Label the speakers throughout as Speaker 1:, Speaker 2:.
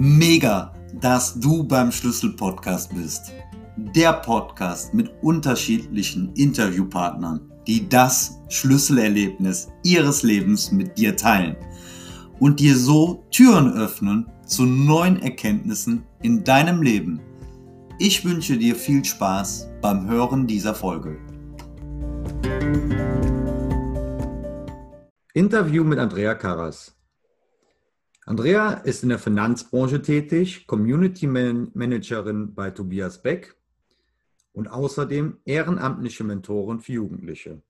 Speaker 1: Mega, dass du beim Schlüssel-Podcast bist. Der Podcast mit unterschiedlichen Interviewpartnern, die das Schlüsselerlebnis ihres Lebens mit dir teilen und dir so Türen öffnen zu neuen Erkenntnissen in deinem Leben. Ich wünsche dir viel Spaß beim Hören dieser Folge. Interview mit Andrea Karas. Andrea ist in der Finanzbranche tätig, Community Managerin bei Tobias Beck und außerdem ehrenamtliche Mentorin für Jugendliche.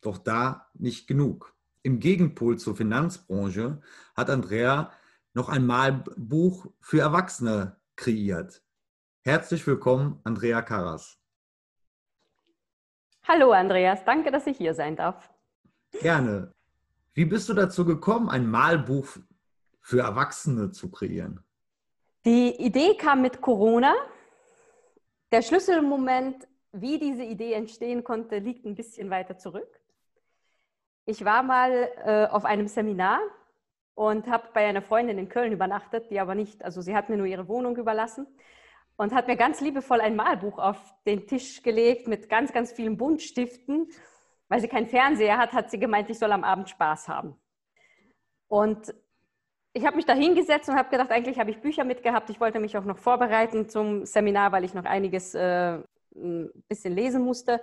Speaker 1: Doch da nicht genug. Im Gegenpol zur Finanzbranche hat Andrea noch ein Malbuch für Erwachsene kreiert. Herzlich willkommen, Andrea Karas.
Speaker 2: Hallo Andreas, danke, dass ich hier sein darf.
Speaker 1: Gerne. Wie bist du dazu gekommen, ein Malbuch für Erwachsene zu kreieren?
Speaker 2: Die Idee kam mit Corona. Der Schlüsselmoment, wie diese Idee entstehen konnte, liegt ein bisschen weiter zurück. Ich war mal äh, auf einem Seminar und habe bei einer Freundin in Köln übernachtet, die aber nicht, also sie hat mir nur ihre Wohnung überlassen und hat mir ganz liebevoll ein Malbuch auf den Tisch gelegt mit ganz, ganz vielen Buntstiften. Weil sie keinen Fernseher hat, hat sie gemeint, ich soll am Abend Spaß haben. Und ich habe mich da hingesetzt und habe gedacht, eigentlich habe ich Bücher mitgehabt. Ich wollte mich auch noch vorbereiten zum Seminar, weil ich noch einiges äh, ein bisschen lesen musste.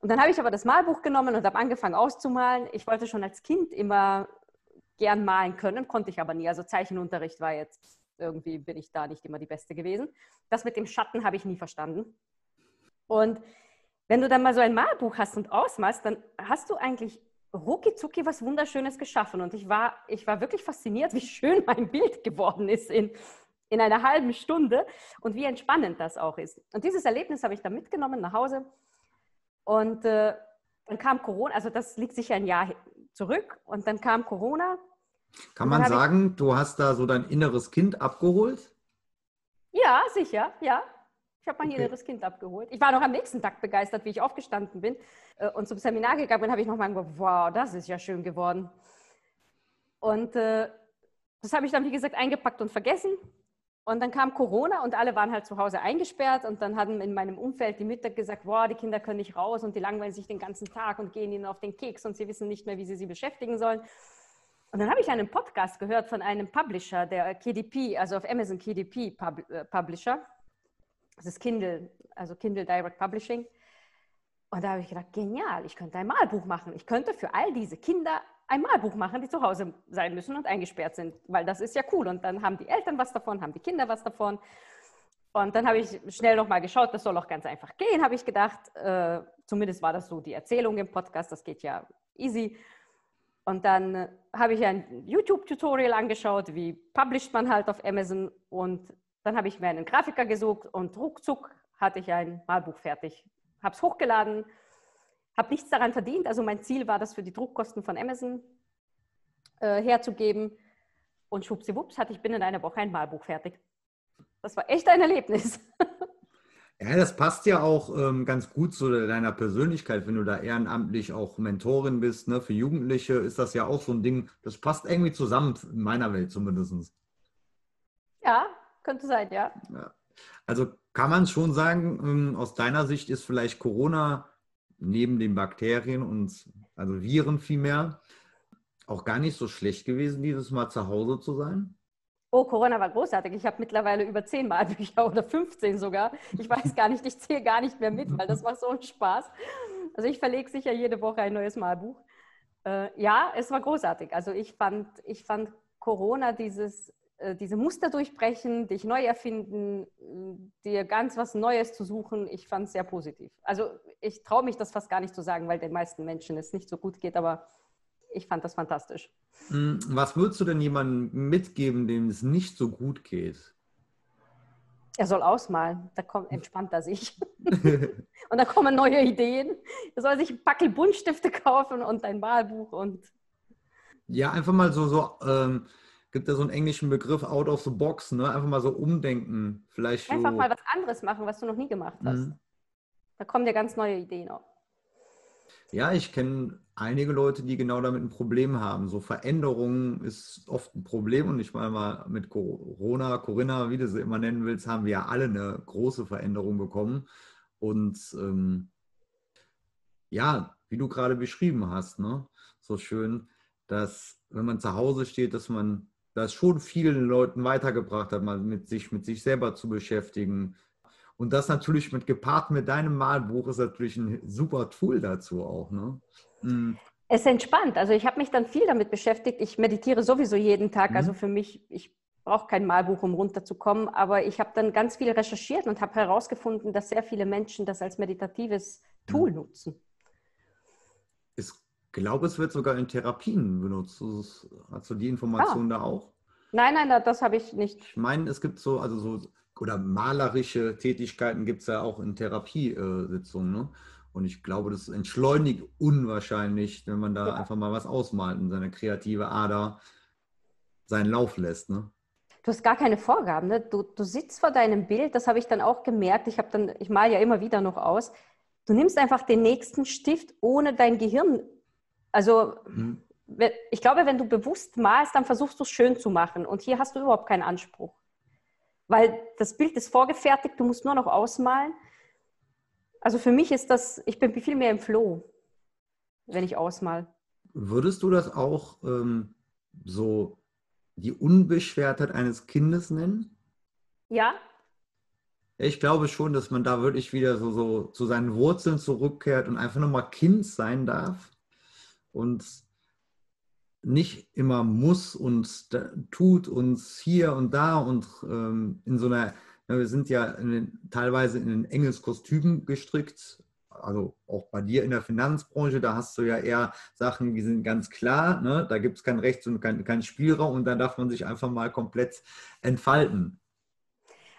Speaker 2: Und dann habe ich aber das Malbuch genommen und habe angefangen auszumalen. Ich wollte schon als Kind immer gern malen können, konnte ich aber nie. Also Zeichenunterricht war jetzt irgendwie, bin ich da nicht immer die Beste gewesen. Das mit dem Schatten habe ich nie verstanden. Und wenn du dann mal so ein Malbuch hast und ausmalst, dann hast du eigentlich rucki zucki was Wunderschönes geschaffen. Und ich war, ich war wirklich fasziniert, wie schön mein Bild geworden ist in, in einer halben Stunde und wie entspannend das auch ist. Und dieses Erlebnis habe ich dann mitgenommen nach Hause. Und äh, dann kam Corona, also das liegt sicher ein Jahr zurück. Und dann kam Corona.
Speaker 1: Kann man sagen, ich, du hast da so dein inneres Kind abgeholt?
Speaker 2: Ja, sicher, ja. Ich habe mein okay. inneres Kind abgeholt. Ich war noch am nächsten Tag begeistert, wie ich aufgestanden bin äh, und zum Seminar gegangen bin, habe ich nochmal gedacht, wow, das ist ja schön geworden. Und äh, das habe ich dann, wie gesagt, eingepackt und vergessen. Und dann kam Corona und alle waren halt zu Hause eingesperrt. Und dann hatten in meinem Umfeld die Mütter gesagt, wow, die Kinder können nicht raus und die langweilen sich den ganzen Tag und gehen ihnen auf den Keks und sie wissen nicht mehr, wie sie sie beschäftigen sollen. Und dann habe ich einen Podcast gehört von einem Publisher, der KDP, also auf Amazon KDP äh, Publisher. Das ist Kindle, also Kindle Direct Publishing. Und da habe ich gedacht, genial, ich könnte ein Malbuch machen. Ich könnte für all diese Kinder ein Malbuch machen, die zu Hause sein müssen und eingesperrt sind, weil das ist ja cool. Und dann haben die Eltern was davon, haben die Kinder was davon. Und dann habe ich schnell nochmal geschaut, das soll auch ganz einfach gehen, habe ich gedacht. Äh, zumindest war das so die Erzählung im Podcast, das geht ja easy. Und dann äh, habe ich ein YouTube-Tutorial angeschaut, wie publisht man halt auf Amazon. Und dann habe ich mir einen Grafiker gesucht und ruckzuck hatte ich ein Malbuch fertig. Habe es hochgeladen, habe nichts daran verdient. Also mein Ziel war, das für die Druckkosten von Amazon äh, herzugeben. Und schwuppsiwupps hatte ich binnen einer Woche ein Malbuch fertig. Das war echt ein Erlebnis.
Speaker 1: Ja, das passt ja auch ähm, ganz gut zu deiner Persönlichkeit, wenn du da ehrenamtlich auch Mentorin bist. Ne? Für Jugendliche ist das ja auch so ein Ding, das passt irgendwie zusammen, in meiner Welt zumindest.
Speaker 2: Ja, könnte sein, ja.
Speaker 1: ja. Also kann man schon sagen, ähm, aus deiner Sicht ist vielleicht Corona neben den Bakterien und also Viren vielmehr auch gar nicht so schlecht gewesen, dieses Mal zu Hause zu sein?
Speaker 2: Oh, Corona war großartig. Ich habe mittlerweile über zehn Malbücher oder 15 sogar. Ich weiß gar nicht, ich zähle gar nicht mehr mit, weil das macht so einen Spaß. Also ich verlege sicher jede Woche ein neues Malbuch. Äh, ja, es war großartig. Also ich fand, ich fand Corona dieses diese Muster durchbrechen, dich neu erfinden, dir ganz was Neues zu suchen, ich fand es sehr positiv. Also ich traue mich das fast gar nicht zu sagen, weil den meisten Menschen es nicht so gut geht, aber ich fand das fantastisch.
Speaker 1: Hm, was würdest du denn jemandem mitgeben, dem es nicht so gut geht?
Speaker 2: Er soll ausmalen, da kommt, entspannt er sich. und da kommen neue Ideen. Er soll sich ein Packel Buntstifte kaufen und ein Malbuch und.
Speaker 1: Ja, einfach mal so, so ähm, gibt ja so einen englischen Begriff out of the box, ne? Einfach mal so umdenken. Vielleicht
Speaker 2: Einfach so. mal was anderes machen, was du noch nie gemacht hast. Mhm. Da kommen dir ganz neue Ideen auf.
Speaker 1: Ja, ich kenne einige Leute, die genau damit ein Problem haben. So Veränderung ist oft ein Problem und ich meine mal mit Corona, Corinna, wie du sie immer nennen willst, haben wir ja alle eine große Veränderung bekommen. Und ähm, ja, wie du gerade beschrieben hast, ne? so schön, dass wenn man zu Hause steht, dass man das schon vielen Leuten weitergebracht hat, mal mit sich, mit sich selber zu beschäftigen, und das natürlich mit gepaart mit deinem Malbuch ist natürlich ein super Tool dazu auch. Ne?
Speaker 2: Mhm. Es entspannt. Also ich habe mich dann viel damit beschäftigt. Ich meditiere sowieso jeden Tag. Also mhm. Also für mich, ich brauche kein Malbuch, um runterzukommen. Aber ich habe dann ganz viel recherchiert und habe herausgefunden, dass sehr viele Menschen das als meditatives Tool mhm. nutzen.
Speaker 1: Ich glaube, es wird sogar in Therapien benutzt. Hast du die Information ah. da auch?
Speaker 2: Nein, nein, das habe ich nicht.
Speaker 1: Ich meine, es gibt so, also so oder malerische Tätigkeiten gibt es ja auch in Therapiesitzungen. Ne? Und ich glaube, das entschleunigt unwahrscheinlich, wenn man da ja. einfach mal was ausmalt und seine kreative Ader seinen Lauf lässt. Ne?
Speaker 2: Du hast gar keine Vorgaben. Ne? Du, du sitzt vor deinem Bild, das habe ich dann auch gemerkt. Ich, dann, ich male ja immer wieder noch aus. Du nimmst einfach den nächsten Stift ohne dein Gehirn. Also, mhm. ich glaube, wenn du bewusst malst, dann versuchst du es schön zu machen. Und hier hast du überhaupt keinen Anspruch weil das Bild ist vorgefertigt, du musst nur noch ausmalen. Also für mich ist das, ich bin viel mehr im Flow, wenn ich ausmal.
Speaker 1: Würdest du das auch ähm, so die Unbeschwertheit eines Kindes nennen?
Speaker 2: Ja.
Speaker 1: Ich glaube schon, dass man da wirklich wieder so, so zu seinen Wurzeln zurückkehrt und einfach nochmal Kind sein darf. Und nicht immer muss und tut uns hier und da und ähm, in so einer, ja, wir sind ja in, teilweise in ein enges Kostüm gestrickt, also auch bei dir in der Finanzbranche, da hast du ja eher Sachen, die sind ganz klar, ne? da gibt es kein Rechts- und kein, kein Spielraum und da darf man sich einfach mal komplett entfalten.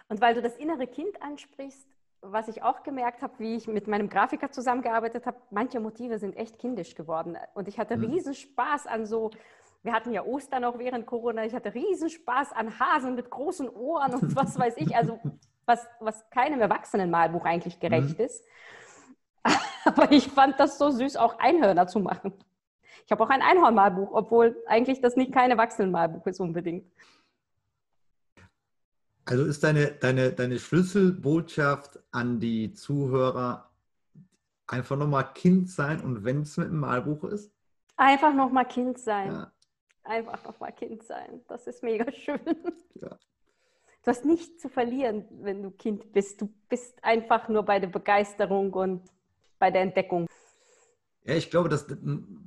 Speaker 2: Und weil du das innere Kind ansprichst, was ich auch gemerkt habe, wie ich mit meinem Grafiker zusammengearbeitet habe, manche Motive sind echt kindisch geworden. Und ich hatte mhm. riesen Spaß an so, wir hatten ja Ostern auch während Corona, ich hatte riesen Spaß an Hasen mit großen Ohren und was weiß ich, also was, was keinem Erwachsenenmalbuch eigentlich gerecht mhm. ist. Aber ich fand das so süß, auch Einhörner zu machen. Ich habe auch ein Einhornmalbuch, obwohl eigentlich das nicht kein Erwachsenenmalbuch ist unbedingt.
Speaker 1: Also ist deine, deine, deine Schlüsselbotschaft an die Zuhörer einfach nochmal Kind sein und wenn es mit einem Malbuch ist?
Speaker 2: Einfach nochmal Kind sein. Ja. Einfach nochmal Kind sein. Das ist mega schön. Ja. Du hast nichts zu verlieren, wenn du Kind bist. Du bist einfach nur bei der Begeisterung und bei der Entdeckung.
Speaker 1: Ja, ich glaube, das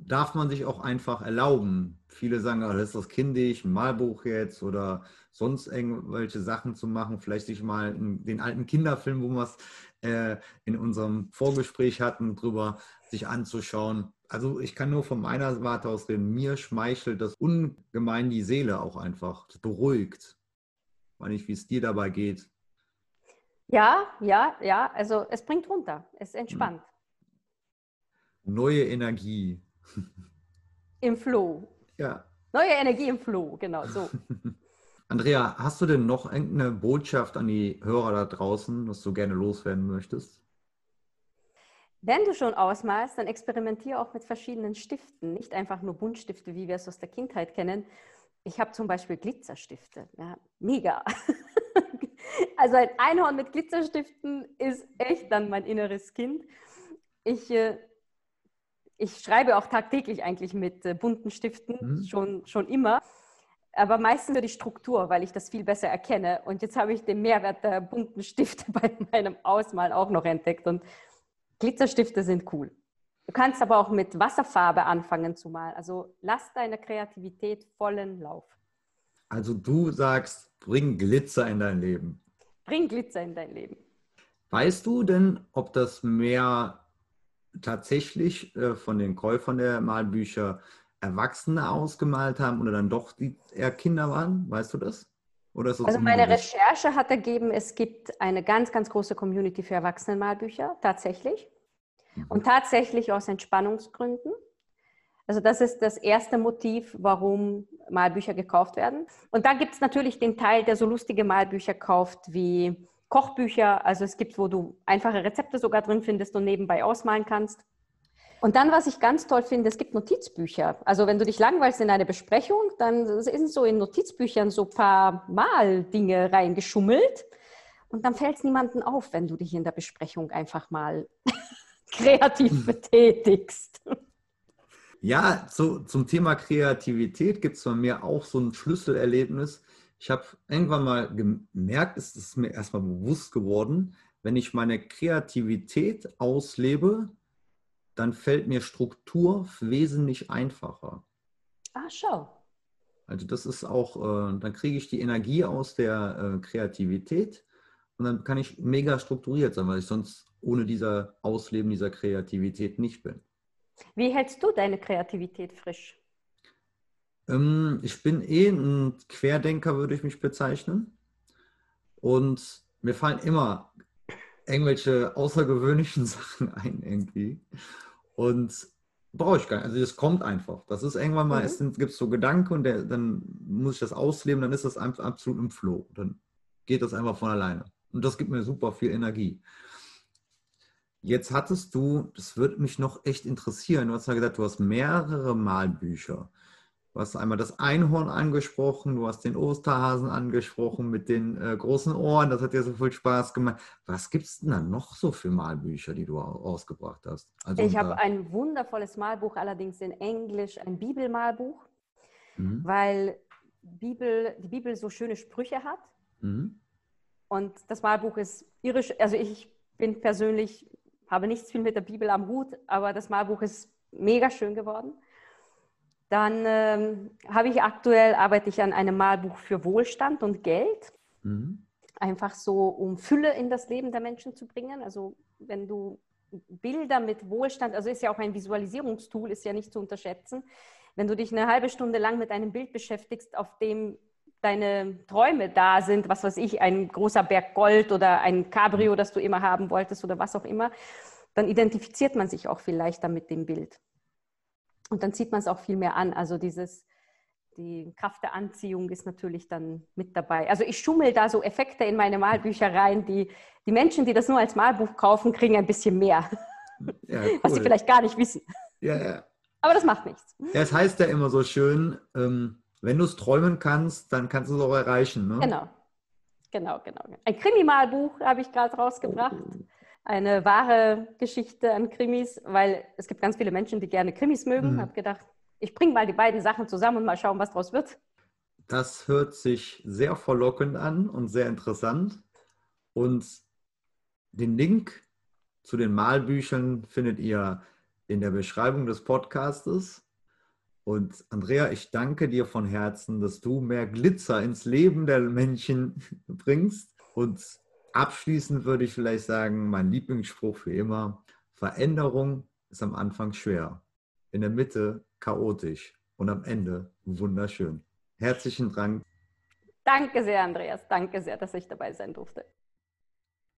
Speaker 1: darf man sich auch einfach erlauben. Viele sagen, oh, das ist das kindisch, ein Malbuch jetzt oder sonst irgendwelche Sachen zu machen. Vielleicht sich mal den alten Kinderfilm, wo wir es äh, in unserem Vorgespräch hatten, drüber sich anzuschauen. Also ich kann nur von meiner Warte aus reden. Mir schmeichelt das ungemein die Seele auch einfach. Das beruhigt. Ich weiß nicht, wie es dir dabei geht.
Speaker 2: Ja, ja, ja. Also es bringt runter. Es entspannt. Hm
Speaker 1: neue Energie.
Speaker 2: Im Flow.
Speaker 1: Ja.
Speaker 2: Neue Energie im Flow, genau so.
Speaker 1: Andrea, hast du denn noch irgendeine Botschaft an die Hörer da draußen, was du gerne loswerden möchtest?
Speaker 2: Wenn du schon ausmalst, dann experimentiere auch mit verschiedenen Stiften, nicht einfach nur Buntstifte, wie wir es aus der Kindheit kennen. Ich habe zum Beispiel Glitzerstifte. Ja, mega. also ein Einhorn mit Glitzerstiften ist echt dann mein inneres Kind. Ich äh, ich schreibe auch tagtäglich eigentlich mit äh, bunten Stiften, mhm. schon, schon immer. Aber meistens für die Struktur, weil ich das viel besser erkenne. Und jetzt habe ich den Mehrwert der bunten Stifte bei meinem Ausmalen auch noch entdeckt. Und Glitzerstifte sind cool. Du kannst aber auch mit Wasserfarbe anfangen zu malen. Also lass deine Kreativität vollen Lauf.
Speaker 1: Also du sagst, bring Glitzer in dein Leben.
Speaker 2: Bring Glitzer in dein Leben.
Speaker 1: Weißt du denn, ob das mehr tatsächlich äh, von den Käufern der Malbücher Erwachsene ausgemalt haben oder dann doch die eher Kinder waren? Weißt du das?
Speaker 2: also meine Recherche hat ergeben, es gibt eine ganz, ganz große Community für Erwachsenenmalbücher, tatsächlich. Mhm. Und tatsächlich aus Entspannungsgründen. Also das ist das erste Motiv, warum Malbücher gekauft werden. Und dann gibt es natürlich den Teil, der so lustige Malbücher kauft wie Kochbücher. Also es gibt, wo du einfache Rezepte sogar drin findest und nebenbei ausmalen kannst. Und dann, was ich ganz toll finde, es gibt Notizbücher. Also wenn du dich langweilst in eine Besprechung, dann sind so in Notizbüchern so ein paar Mal-Dinge reingeschummelt. Und dann fällt es niemandem auf, wenn du dich in der Besprechung einfach mal kreativ betätigst.
Speaker 1: Ja, zu, zum Thema Kreativität gibt es bei mir auch so ein Schlüsselerlebnis. Ich habe irgendwann mal gemerkt, es ist mir erstmal bewusst geworden, wenn ich meine Kreativität auslebe, dann fällt mir Struktur wesentlich einfacher.
Speaker 2: Ah, schau.
Speaker 1: Also das ist auch, äh, dann kriege ich die Energie aus der äh, Kreativität und dann kann ich mega strukturiert sein, weil ich sonst ohne dieser Ausleben dieser Kreativität nicht bin.
Speaker 2: Wie hältst du deine Kreativität frisch?
Speaker 1: Ähm, ich bin eh ein Querdenker, würde ich mich bezeichnen. Und mir fallen immer irgendwelche außergewöhnlichen Sachen ein irgendwie. Und brauche ich gar nicht. Also das kommt einfach. Das ist irgendwann mal, mhm. es gibt so Gedanken und der, dann muss ich das ausleben, dann ist das absolut im Flow. Dann geht das einfach von alleine. Und das gibt mir super viel Energie. Jetzt hattest du, das würde mich noch echt interessieren, du hast ja gesagt, du hast mehrere Malbücher. Du hast einmal das Einhorn angesprochen, du hast den Osterhasen angesprochen mit den äh, großen Ohren, das hat dir so viel Spaß gemacht. Was gibt es denn da noch so für Malbücher, die du ausgebracht hast?
Speaker 2: Also ich habe ein wundervolles Malbuch, allerdings in Englisch, ein Bibelmalbuch, mhm. weil Bibel, die Bibel so schöne Sprüche hat. Mhm. Und das Malbuch ist irisch, also ich bin persönlich, habe nichts viel mit der Bibel am Hut, aber das Malbuch ist mega schön geworden. Dann ähm, habe ich aktuell, arbeite ich an einem Malbuch für Wohlstand und Geld. Mhm. Einfach so, um Fülle in das Leben der Menschen zu bringen. Also wenn du Bilder mit Wohlstand, also ist ja auch ein Visualisierungstool, ist ja nicht zu unterschätzen. Wenn du dich eine halbe Stunde lang mit einem Bild beschäftigst, auf dem deine Träume da sind, was weiß ich, ein großer Berg Gold oder ein Cabrio, das du immer haben wolltest oder was auch immer, dann identifiziert man sich auch viel leichter mit dem Bild. Und dann zieht man es auch viel mehr an. Also dieses, die Kraft der Anziehung ist natürlich dann mit dabei. Also ich schummel da so Effekte in meine Malbücher rein, die die Menschen, die das nur als Malbuch kaufen, kriegen ein bisschen mehr. Ja, cool. Was sie vielleicht gar nicht wissen.
Speaker 1: Ja, ja.
Speaker 2: Aber das macht nichts.
Speaker 1: Ja, es heißt ja immer so schön, ähm, wenn du es träumen kannst, dann kannst du es auch erreichen. Ne?
Speaker 2: Genau. Genau, genau. Ein Krimi-Malbuch habe ich gerade rausgebracht. Eine wahre Geschichte an Krimis, weil es gibt ganz viele Menschen, die gerne Krimis mögen. Mhm. Habe gedacht, ich bringe mal die beiden Sachen zusammen und mal schauen, was daraus wird.
Speaker 1: Das hört sich sehr verlockend an und sehr interessant. Und den Link zu den Malbüchern findet ihr in der Beschreibung des Podcastes. Und Andrea, ich danke dir von Herzen, dass du mehr Glitzer ins Leben der Menschen bringst und Abschließend würde ich vielleicht sagen, mein Lieblingsspruch für immer, Veränderung ist am Anfang schwer, in der Mitte chaotisch und am Ende wunderschön. Herzlichen Dank.
Speaker 2: Danke sehr, Andreas. Danke sehr, dass ich dabei sein durfte.